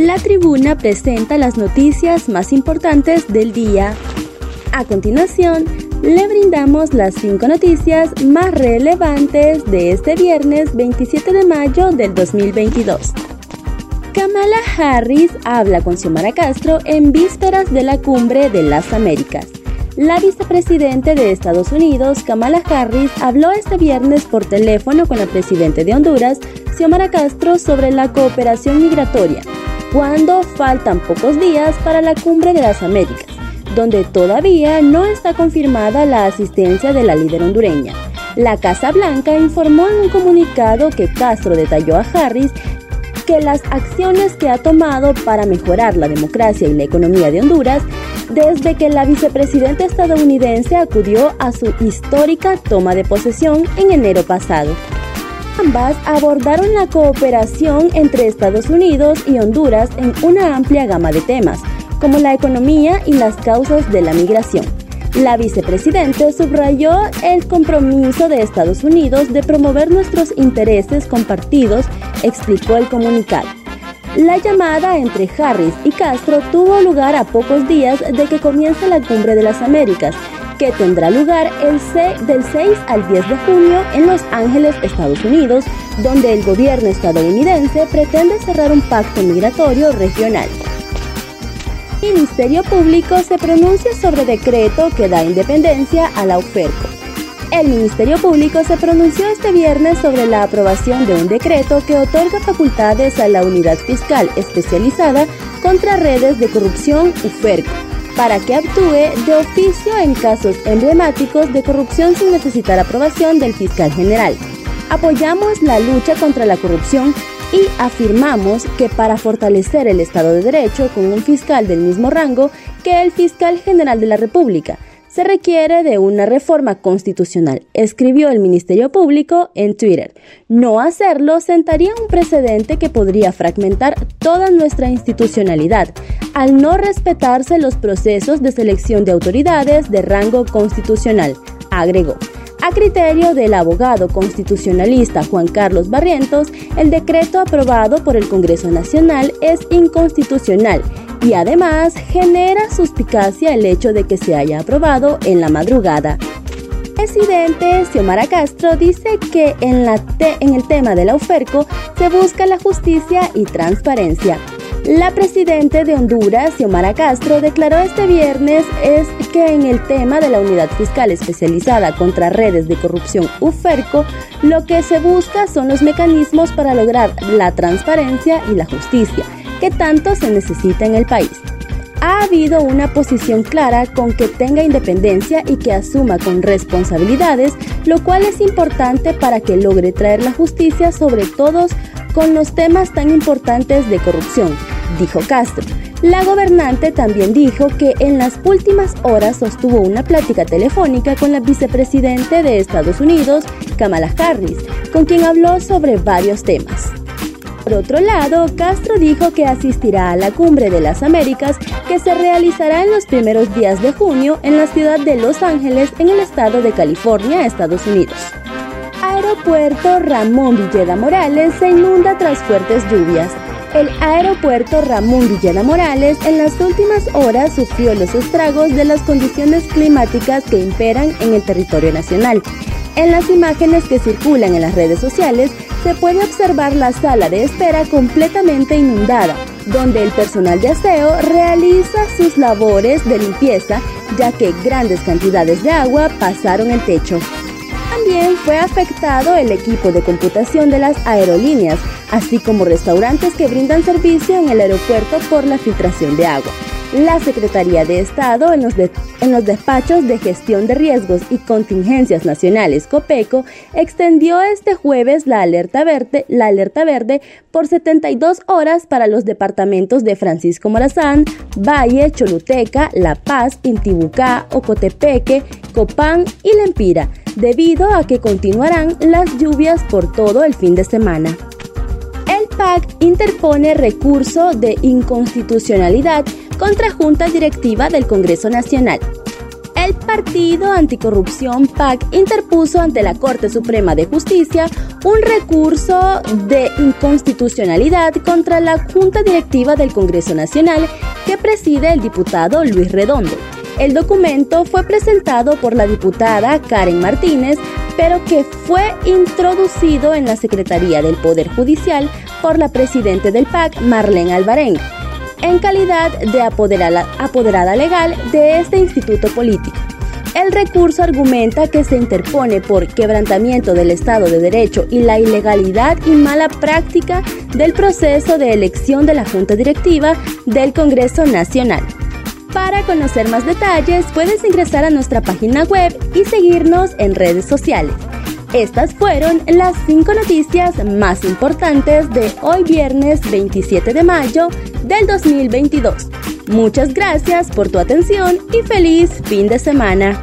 La tribuna presenta las noticias más importantes del día. A continuación, le brindamos las cinco noticias más relevantes de este viernes 27 de mayo del 2022. Kamala Harris habla con Xiomara Castro en vísperas de la cumbre de las Américas. La vicepresidente de Estados Unidos, Kamala Harris, habló este viernes por teléfono con la presidente de Honduras, Xiomara Castro, sobre la cooperación migratoria, cuando faltan pocos días para la cumbre de las Américas, donde todavía no está confirmada la asistencia de la líder hondureña. La Casa Blanca informó en un comunicado que Castro detalló a Harris que las acciones que ha tomado para mejorar la democracia y la economía de Honduras desde que la vicepresidenta estadounidense acudió a su histórica toma de posesión en enero pasado. Ambas abordaron la cooperación entre Estados Unidos y Honduras en una amplia gama de temas, como la economía y las causas de la migración. La vicepresidenta subrayó el compromiso de Estados Unidos de promover nuestros intereses compartidos, explicó el comunicado. La llamada entre Harris y Castro tuvo lugar a pocos días de que comience la Cumbre de las Américas, que tendrá lugar el del 6 al 10 de junio en Los Ángeles, Estados Unidos, donde el gobierno estadounidense pretende cerrar un pacto migratorio regional. El Ministerio Público se pronuncia sobre decreto que da independencia a la UFERCO. El Ministerio Público se pronunció este viernes sobre la aprobación de un decreto que otorga facultades a la Unidad Fiscal Especializada contra Redes de Corrupción UFERCO para que actúe de oficio en casos emblemáticos de corrupción sin necesitar aprobación del fiscal general. Apoyamos la lucha contra la corrupción y afirmamos que para fortalecer el Estado de Derecho con un fiscal del mismo rango que el fiscal general de la República, se requiere de una reforma constitucional, escribió el Ministerio Público en Twitter. No hacerlo sentaría un precedente que podría fragmentar toda nuestra institucionalidad, al no respetarse los procesos de selección de autoridades de rango constitucional, agregó. A criterio del abogado constitucionalista Juan Carlos Barrientos, el decreto aprobado por el Congreso Nacional es inconstitucional y además genera suspicacia el hecho de que se haya aprobado en la madrugada. Presidente Xiomara Castro dice que en, la en el tema de la UFERCO se busca la justicia y transparencia. La presidenta de Honduras, Xiomara Castro, declaró este viernes es que en el tema de la Unidad Fiscal Especializada contra Redes de Corrupción UFERCO, lo que se busca son los mecanismos para lograr la transparencia y la justicia que tanto se necesita en el país. Ha habido una posición clara con que tenga independencia y que asuma con responsabilidades, lo cual es importante para que logre traer la justicia sobre todos con los temas tan importantes de corrupción, dijo Castro. La gobernante también dijo que en las últimas horas sostuvo una plática telefónica con la vicepresidente de Estados Unidos, Kamala Harris, con quien habló sobre varios temas. Por otro lado, Castro dijo que asistirá a la Cumbre de las Américas que se realizará en los primeros días de junio en la ciudad de Los Ángeles, en el estado de California, Estados Unidos. Aeropuerto Ramón Villeda Morales se inunda tras fuertes lluvias. El aeropuerto Ramón Villeda Morales en las últimas horas sufrió los estragos de las condiciones climáticas que imperan en el territorio nacional. En las imágenes que circulan en las redes sociales se puede observar la sala de espera completamente inundada, donde el personal de aseo realiza sus labores de limpieza, ya que grandes cantidades de agua pasaron el techo. También fue afectado el equipo de computación de las aerolíneas, así como restaurantes que brindan servicio en el aeropuerto por la filtración de agua. La Secretaría de Estado en los, en los despachos de gestión de riesgos y contingencias nacionales COPECO extendió este jueves la alerta verde, la alerta verde por 72 horas para los departamentos de Francisco Morazán, Valle, Choluteca, La Paz, Intibucá, Ocotepeque, Copán y Lempira, debido a que continuarán las lluvias por todo el fin de semana. El PAC interpone recurso de inconstitucionalidad contra Junta Directiva del Congreso Nacional. el Partido Anticorrupción PAC interpuso ante la Corte Suprema de Justicia un recurso de inconstitucionalidad contra la Junta Directiva del Congreso Nacional que preside el diputado Luis Redondo. El documento fue presentado por la diputada Karen Martínez, pero que fue introducido en la Secretaría del Poder Judicial por la presidenta del PAC, Marlene Alvarenga en calidad de apoderada, legal de este instituto político. El recurso argumenta que se interpone por quebrantamiento del Estado de Derecho y la ilegalidad y mala práctica del proceso de elección de la Junta Directiva del Congreso Nacional. Para conocer más detalles, puedes ingresar a nuestra página web y seguirnos en redes sociales. Estas fueron las cinco noticias más importantes de hoy viernes 27 de mayo del 2022. Muchas gracias por tu atención y feliz fin de semana.